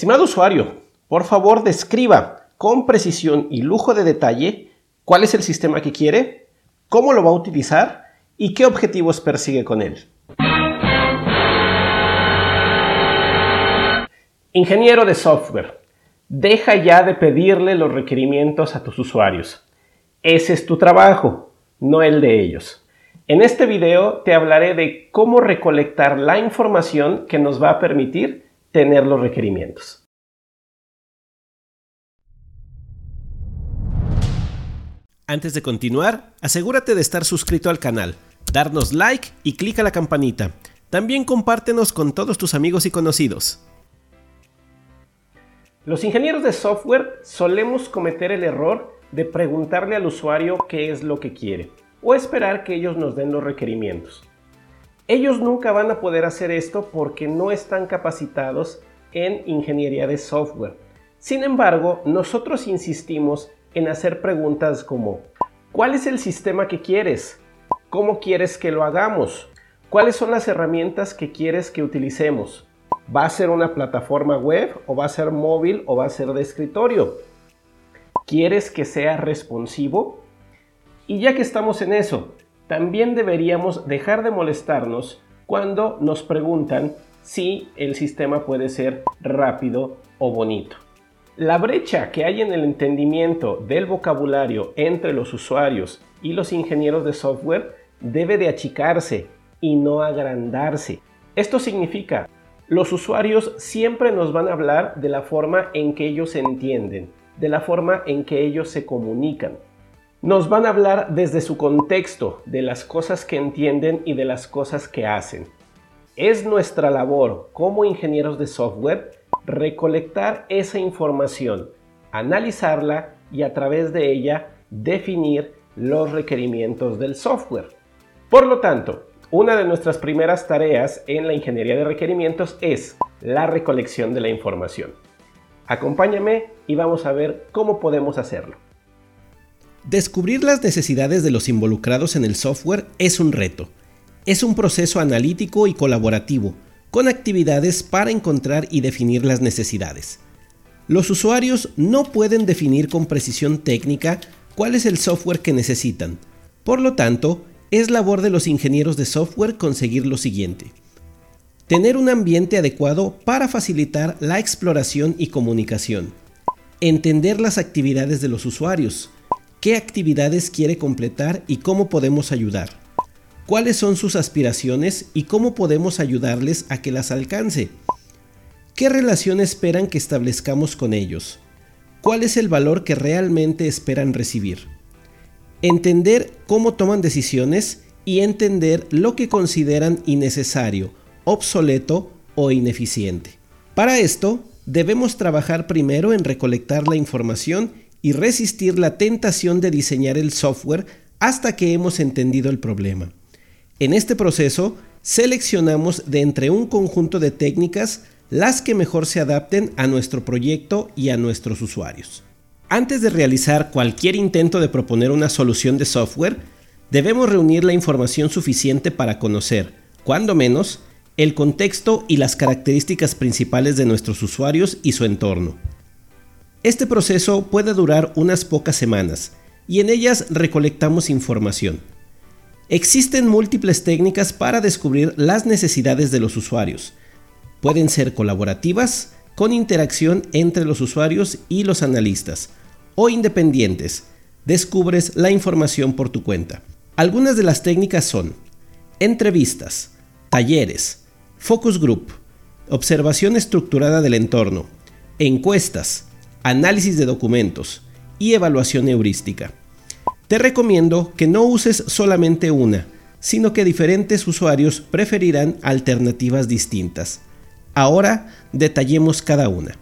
Estimado usuario, por favor describa con precisión y lujo de detalle cuál es el sistema que quiere, cómo lo va a utilizar y qué objetivos persigue con él. Ingeniero de software, deja ya de pedirle los requerimientos a tus usuarios. Ese es tu trabajo, no el de ellos. En este video te hablaré de cómo recolectar la información que nos va a permitir tener los requerimientos. Antes de continuar, asegúrate de estar suscrito al canal, darnos like y clic a la campanita. También compártenos con todos tus amigos y conocidos. Los ingenieros de software solemos cometer el error de preguntarle al usuario qué es lo que quiere o esperar que ellos nos den los requerimientos. Ellos nunca van a poder hacer esto porque no están capacitados en ingeniería de software. Sin embargo, nosotros insistimos en hacer preguntas como ¿cuál es el sistema que quieres? ¿Cómo quieres que lo hagamos? ¿Cuáles son las herramientas que quieres que utilicemos? ¿Va a ser una plataforma web o va a ser móvil o va a ser de escritorio? ¿Quieres que sea responsivo? Y ya que estamos en eso, también deberíamos dejar de molestarnos cuando nos preguntan si el sistema puede ser rápido o bonito. La brecha que hay en el entendimiento del vocabulario entre los usuarios y los ingenieros de software debe de achicarse y no agrandarse. Esto significa, los usuarios siempre nos van a hablar de la forma en que ellos entienden, de la forma en que ellos se comunican. Nos van a hablar desde su contexto, de las cosas que entienden y de las cosas que hacen. Es nuestra labor como ingenieros de software recolectar esa información, analizarla y a través de ella definir los requerimientos del software. Por lo tanto, una de nuestras primeras tareas en la ingeniería de requerimientos es la recolección de la información. Acompáñame y vamos a ver cómo podemos hacerlo. Descubrir las necesidades de los involucrados en el software es un reto. Es un proceso analítico y colaborativo, con actividades para encontrar y definir las necesidades. Los usuarios no pueden definir con precisión técnica cuál es el software que necesitan. Por lo tanto, es labor de los ingenieros de software conseguir lo siguiente. Tener un ambiente adecuado para facilitar la exploración y comunicación. Entender las actividades de los usuarios, qué actividades quiere completar y cómo podemos ayudar. Cuáles son sus aspiraciones y cómo podemos ayudarles a que las alcance. ¿Qué relación esperan que establezcamos con ellos? ¿Cuál es el valor que realmente esperan recibir? Entender cómo toman decisiones y entender lo que consideran innecesario, obsoleto o ineficiente. Para esto, debemos trabajar primero en recolectar la información y resistir la tentación de diseñar el software hasta que hemos entendido el problema. En este proceso, seleccionamos de entre un conjunto de técnicas las que mejor se adapten a nuestro proyecto y a nuestros usuarios. Antes de realizar cualquier intento de proponer una solución de software, debemos reunir la información suficiente para conocer, cuando menos, el contexto y las características principales de nuestros usuarios y su entorno. Este proceso puede durar unas pocas semanas y en ellas recolectamos información. Existen múltiples técnicas para descubrir las necesidades de los usuarios. Pueden ser colaborativas, con interacción entre los usuarios y los analistas, o independientes. Descubres la información por tu cuenta. Algunas de las técnicas son entrevistas, talleres, focus group, observación estructurada del entorno, encuestas, análisis de documentos y evaluación heurística. Te recomiendo que no uses solamente una, sino que diferentes usuarios preferirán alternativas distintas. Ahora detallemos cada una.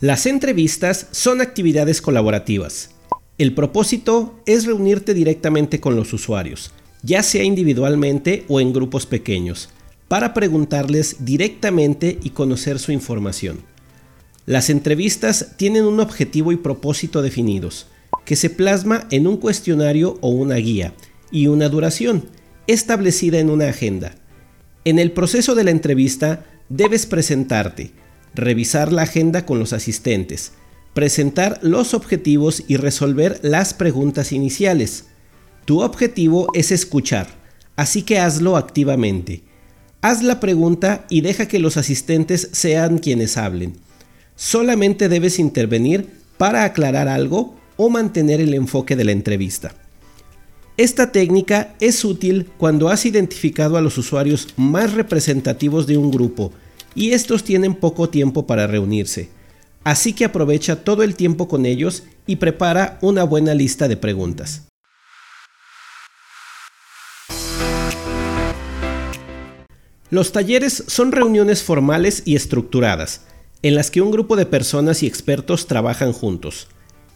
Las entrevistas son actividades colaborativas. El propósito es reunirte directamente con los usuarios, ya sea individualmente o en grupos pequeños, para preguntarles directamente y conocer su información. Las entrevistas tienen un objetivo y propósito definidos, que se plasma en un cuestionario o una guía, y una duración, establecida en una agenda. En el proceso de la entrevista debes presentarte, revisar la agenda con los asistentes, presentar los objetivos y resolver las preguntas iniciales. Tu objetivo es escuchar, así que hazlo activamente. Haz la pregunta y deja que los asistentes sean quienes hablen. Solamente debes intervenir para aclarar algo o mantener el enfoque de la entrevista. Esta técnica es útil cuando has identificado a los usuarios más representativos de un grupo y estos tienen poco tiempo para reunirse. Así que aprovecha todo el tiempo con ellos y prepara una buena lista de preguntas. Los talleres son reuniones formales y estructuradas, en las que un grupo de personas y expertos trabajan juntos.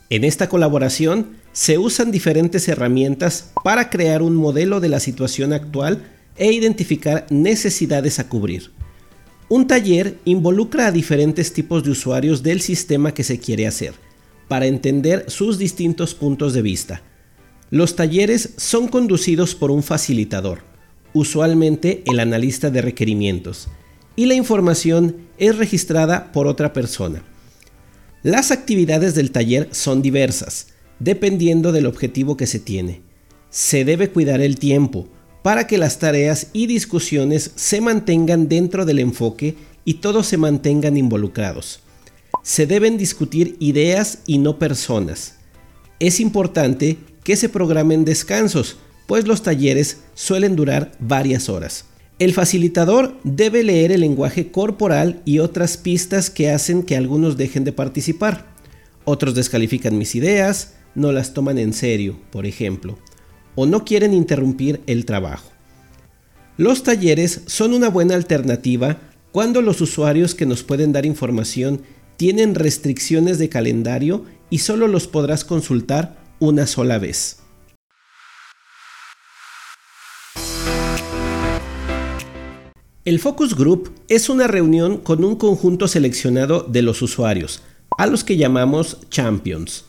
En esta colaboración se usan diferentes herramientas para crear un modelo de la situación actual e identificar necesidades a cubrir. Un taller involucra a diferentes tipos de usuarios del sistema que se quiere hacer, para entender sus distintos puntos de vista. Los talleres son conducidos por un facilitador, usualmente el analista de requerimientos, y la información es registrada por otra persona. Las actividades del taller son diversas, dependiendo del objetivo que se tiene. Se debe cuidar el tiempo, para que las tareas y discusiones se mantengan dentro del enfoque y todos se mantengan involucrados. Se deben discutir ideas y no personas. Es importante que se programen descansos, pues los talleres suelen durar varias horas. El facilitador debe leer el lenguaje corporal y otras pistas que hacen que algunos dejen de participar. Otros descalifican mis ideas, no las toman en serio, por ejemplo o no quieren interrumpir el trabajo. Los talleres son una buena alternativa cuando los usuarios que nos pueden dar información tienen restricciones de calendario y solo los podrás consultar una sola vez. El Focus Group es una reunión con un conjunto seleccionado de los usuarios, a los que llamamos Champions.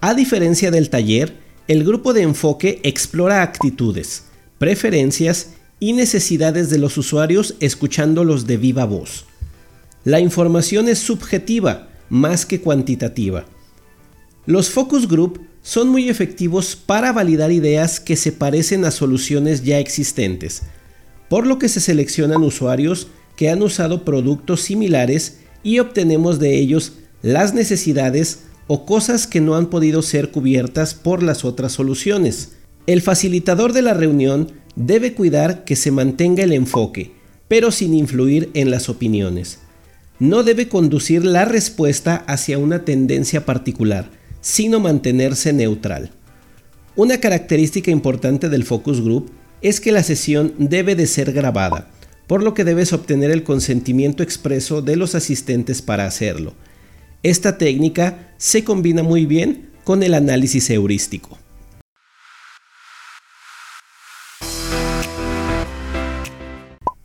A diferencia del taller, el grupo de enfoque explora actitudes, preferencias y necesidades de los usuarios escuchándolos de viva voz. La información es subjetiva más que cuantitativa. Los focus group son muy efectivos para validar ideas que se parecen a soluciones ya existentes, por lo que se seleccionan usuarios que han usado productos similares y obtenemos de ellos las necesidades o cosas que no han podido ser cubiertas por las otras soluciones. El facilitador de la reunión debe cuidar que se mantenga el enfoque, pero sin influir en las opiniones. No debe conducir la respuesta hacia una tendencia particular, sino mantenerse neutral. Una característica importante del focus group es que la sesión debe de ser grabada, por lo que debes obtener el consentimiento expreso de los asistentes para hacerlo. Esta técnica se combina muy bien con el análisis heurístico.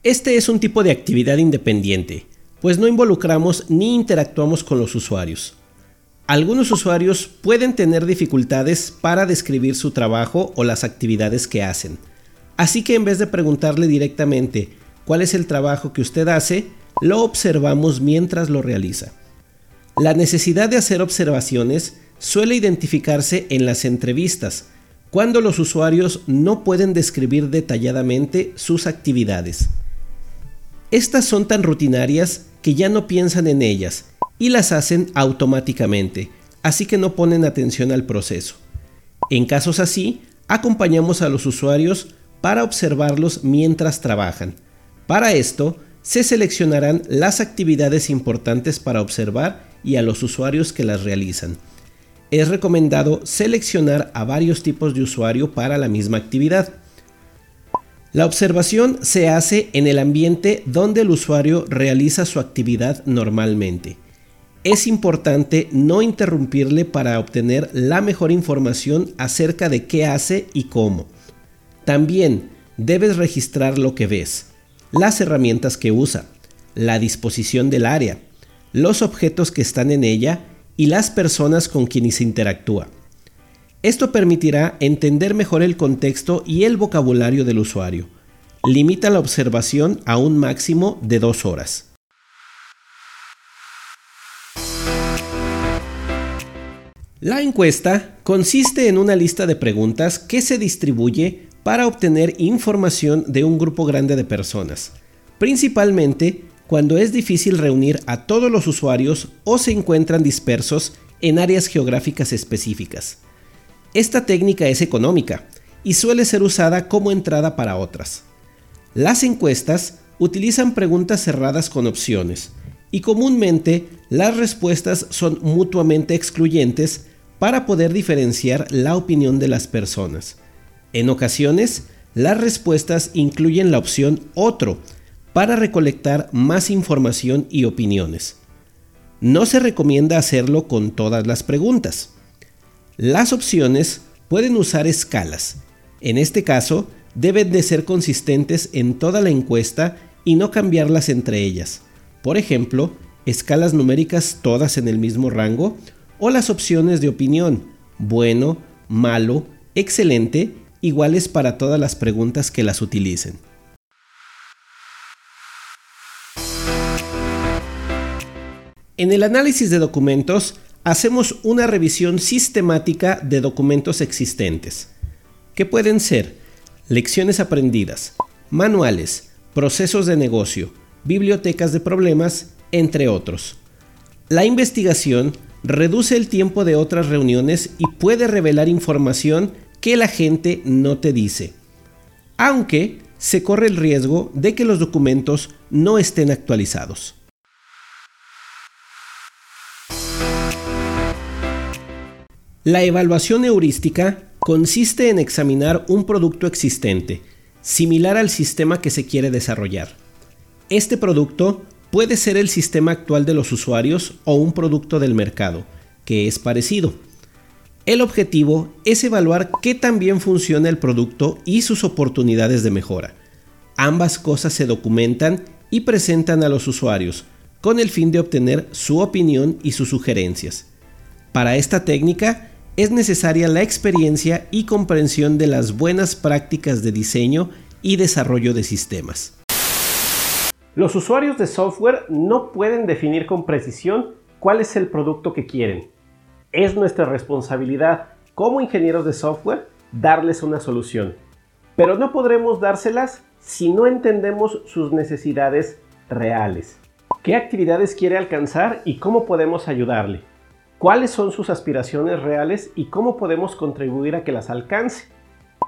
Este es un tipo de actividad independiente, pues no involucramos ni interactuamos con los usuarios. Algunos usuarios pueden tener dificultades para describir su trabajo o las actividades que hacen. Así que en vez de preguntarle directamente cuál es el trabajo que usted hace, lo observamos mientras lo realiza. La necesidad de hacer observaciones suele identificarse en las entrevistas, cuando los usuarios no pueden describir detalladamente sus actividades. Estas son tan rutinarias que ya no piensan en ellas y las hacen automáticamente, así que no ponen atención al proceso. En casos así, acompañamos a los usuarios para observarlos mientras trabajan. Para esto, se seleccionarán las actividades importantes para observar y a los usuarios que las realizan. Es recomendado seleccionar a varios tipos de usuario para la misma actividad. La observación se hace en el ambiente donde el usuario realiza su actividad normalmente. Es importante no interrumpirle para obtener la mejor información acerca de qué hace y cómo. También debes registrar lo que ves, las herramientas que usa, la disposición del área, los objetos que están en ella y las personas con quienes interactúa. Esto permitirá entender mejor el contexto y el vocabulario del usuario. limita la observación a un máximo de dos horas. La encuesta consiste en una lista de preguntas que se distribuye para obtener información de un grupo grande de personas, principalmente cuando es difícil reunir a todos los usuarios o se encuentran dispersos en áreas geográficas específicas. Esta técnica es económica y suele ser usada como entrada para otras. Las encuestas utilizan preguntas cerradas con opciones y comúnmente las respuestas son mutuamente excluyentes para poder diferenciar la opinión de las personas. En ocasiones, las respuestas incluyen la opción otro para recolectar más información y opiniones. No se recomienda hacerlo con todas las preguntas. Las opciones pueden usar escalas. En este caso, deben de ser consistentes en toda la encuesta y no cambiarlas entre ellas. Por ejemplo, escalas numéricas todas en el mismo rango o las opciones de opinión, bueno, malo, excelente, iguales para todas las preguntas que las utilicen. En el análisis de documentos hacemos una revisión sistemática de documentos existentes, que pueden ser lecciones aprendidas, manuales, procesos de negocio, bibliotecas de problemas, entre otros. La investigación reduce el tiempo de otras reuniones y puede revelar información que la gente no te dice, aunque se corre el riesgo de que los documentos no estén actualizados. La evaluación heurística consiste en examinar un producto existente, similar al sistema que se quiere desarrollar. Este producto puede ser el sistema actual de los usuarios o un producto del mercado, que es parecido. El objetivo es evaluar qué tan bien funciona el producto y sus oportunidades de mejora. Ambas cosas se documentan y presentan a los usuarios, con el fin de obtener su opinión y sus sugerencias. Para esta técnica es necesaria la experiencia y comprensión de las buenas prácticas de diseño y desarrollo de sistemas. Los usuarios de software no pueden definir con precisión cuál es el producto que quieren. Es nuestra responsabilidad como ingenieros de software darles una solución. Pero no podremos dárselas si no entendemos sus necesidades reales. ¿Qué actividades quiere alcanzar y cómo podemos ayudarle? ¿Cuáles son sus aspiraciones reales y cómo podemos contribuir a que las alcance?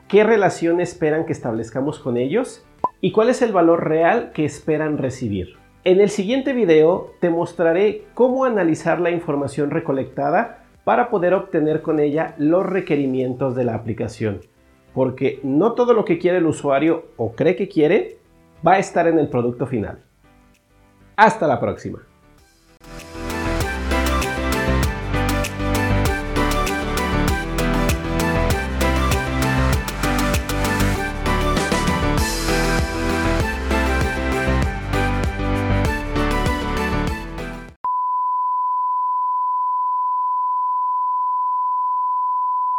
¿Qué relación esperan que establezcamos con ellos? y cuál es el valor real que esperan recibir. En el siguiente video te mostraré cómo analizar la información recolectada para poder obtener con ella los requerimientos de la aplicación. Porque no todo lo que quiere el usuario o cree que quiere va a estar en el producto final. Hasta la próxima.